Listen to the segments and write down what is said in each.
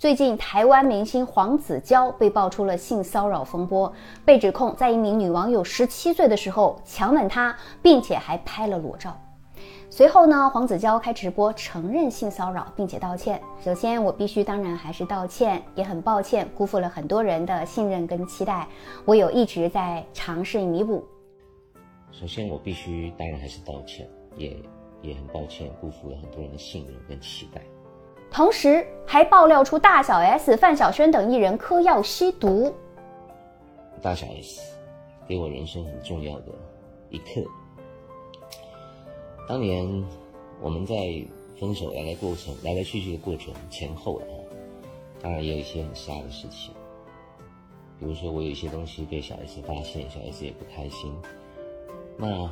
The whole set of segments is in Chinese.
最近，台湾明星黄子佼被爆出了性骚扰风波，被指控在一名女网友十七岁的时候强吻她，并且还拍了裸照。随后呢，黄子佼开直播承认性骚扰，并且道歉。首先，我必须当然还是道歉，也很抱歉辜负了很多人的信任跟期待，我有一直在尝试弥补。首先，我必须当然还是道歉，也也很抱歉辜负了很多人的信任跟期待。同时，还爆料出大小 S、范晓萱等艺人嗑药吸毒。大小 S 给我人生很重要的一刻。当年我们在分手来来过程、来来去去的过程前后啊，当然也有一些很瞎的事情，比如说我有一些东西被小 S 发现，小 S 也不开心。那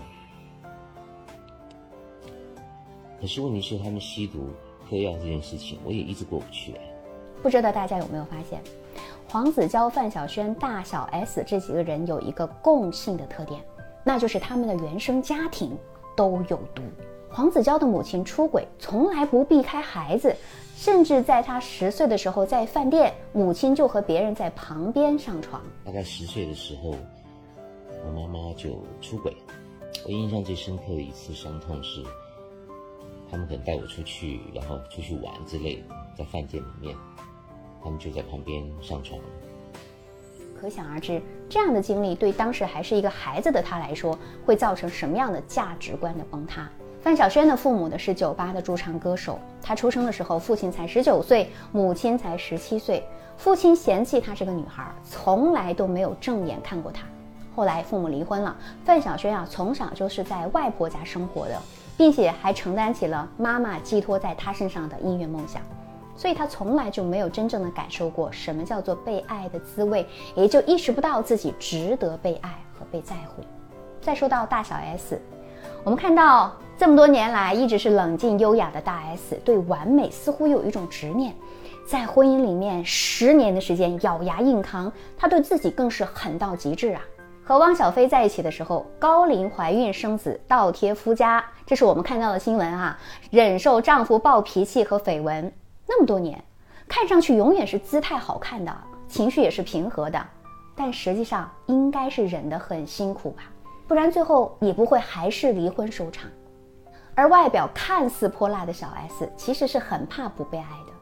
可是问题是，他们吸毒。嗑药这件事情，我也一直过不去。不知道大家有没有发现，黄子佼、范晓萱、大小 S 这几个人有一个共性的特点，那就是他们的原生家庭都有毒。黄子佼的母亲出轨，从来不避开孩子，甚至在他十岁的时候，在饭店，母亲就和别人在旁边上床。大概十岁的时候，我妈妈就出轨。我印象最深刻的一次伤痛是。他们可能带我出去，然后出去玩之类，在饭店里面，他们就在旁边上床。可想而知，这样的经历对当时还是一个孩子的他来说，会造成什么样的价值观的崩塌？范晓萱的父母呢是酒吧的驻唱歌手，他出生的时候父亲才十九岁，母亲才十七岁，父亲嫌弃她是个女孩，从来都没有正眼看过她。后来父母离婚了，范晓萱啊从小就是在外婆家生活的。并且还承担起了妈妈寄托在他身上的音乐梦想，所以他从来就没有真正的感受过什么叫做被爱的滋味，也就意识不到自己值得被爱和被在乎。再说到大小 S，我们看到这么多年来一直是冷静优雅的大 S，对完美似乎有一种执念，在婚姻里面十年的时间咬牙硬扛，她对自己更是狠到极致啊。和汪小菲在一起的时候，高龄怀孕生子，倒贴夫家，这是我们看到的新闻啊。忍受丈夫暴脾气和绯闻那么多年，看上去永远是姿态好看的，情绪也是平和的，但实际上应该是忍得很辛苦吧，不然最后也不会还是离婚收场。而外表看似泼辣的小 S，其实是很怕不被爱的，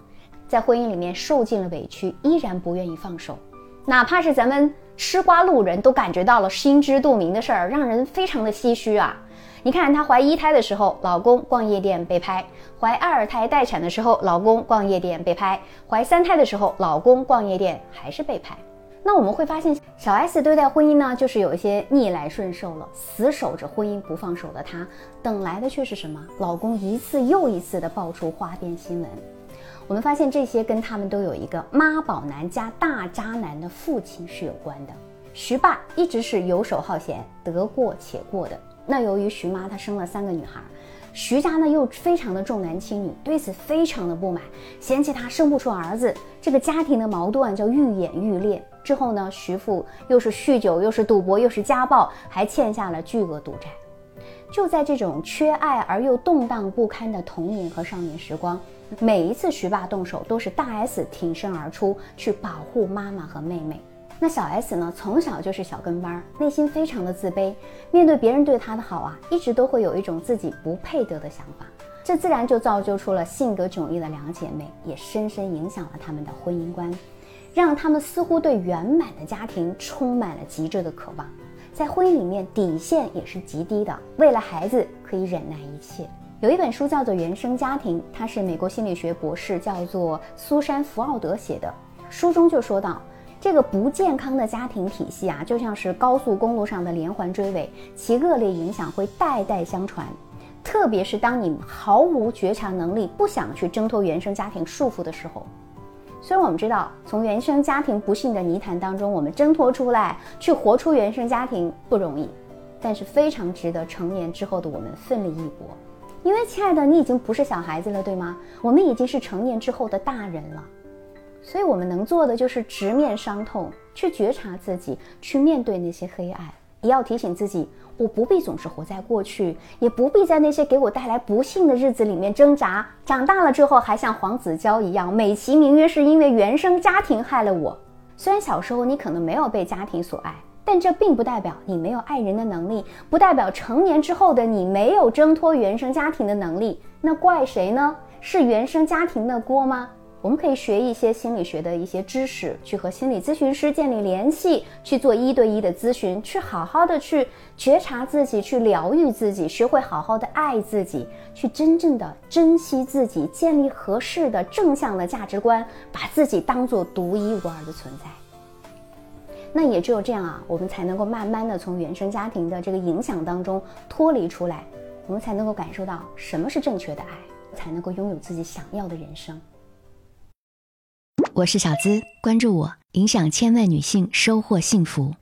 在婚姻里面受尽了委屈，依然不愿意放手，哪怕是咱们。吃瓜路人都感觉到了心知肚明的事儿，让人非常的唏嘘啊！你看她怀一胎的时候，老公逛夜店被拍；怀二胎待产的时候，老公逛夜店被拍；怀三胎的时候，老公逛夜店还是被拍。那我们会发现，小 S 对待婚姻呢，就是有一些逆来顺受了，死守着婚姻不放手的她，等来的却是什么？老公一次又一次的爆出花边新闻。我们发现这些跟他们都有一个妈宝男加大渣男的父亲是有关的。徐爸一直是游手好闲、得过且过的。那由于徐妈她生了三个女孩，徐家呢又非常的重男轻女，对此非常的不满，嫌弃他生不出儿子，这个家庭的矛盾就愈演愈烈。之后呢，徐父又是酗酒，又是赌博，又是家暴，还欠下了巨额赌债。就在这种缺爱而又动荡不堪的童年和少年时光。每一次徐爸动手，都是大 S 挺身而出去保护妈妈和妹妹。那小 S 呢，从小就是小跟班，内心非常的自卑，面对别人对她的好啊，一直都会有一种自己不配得的想法。这自然就造就出了性格迥异的两姐妹，也深深影响了他们的婚姻观，让他们似乎对圆满的家庭充满了极致的渴望，在婚姻里面底线也是极低的，为了孩子可以忍耐一切。有一本书叫做《原生家庭》，它是美国心理学博士叫做苏珊·福奥德写的。书中就说到，这个不健康的家庭体系啊，就像是高速公路上的连环追尾，其恶劣影响会代代相传。特别是当你毫无觉察能力，不想去挣脱原生家庭束缚的时候。虽然我们知道，从原生家庭不幸的泥潭当中，我们挣脱出来，去活出原生家庭不容易，但是非常值得成年之后的我们奋力一搏。因为，亲爱的，你已经不是小孩子了，对吗？我们已经是成年之后的大人了，所以我们能做的就是直面伤痛，去觉察自己，去面对那些黑暗，也要提醒自己，我不必总是活在过去，也不必在那些给我带来不幸的日子里面挣扎。长大了之后，还像黄子佼一样，美其名曰是因为原生家庭害了我。虽然小时候你可能没有被家庭所爱，但这并不代表你没有爱人的能力，不代表成年之后的你没有挣脱原生家庭的能力。那怪谁呢？是原生家庭的锅吗？我们可以学一些心理学的一些知识，去和心理咨询师建立联系，去做一对一的咨询，去好好的去觉察自己，去疗愈自己，学会好好的爱自己，去真正的珍惜自己，建立合适的正向的价值观，把自己当做独一无二的存在。那也只有这样啊，我们才能够慢慢的从原生家庭的这个影响当中脱离出来，我们才能够感受到什么是正确的爱，才能够拥有自己想要的人生。我是小资，关注我，影响千万女性，收获幸福。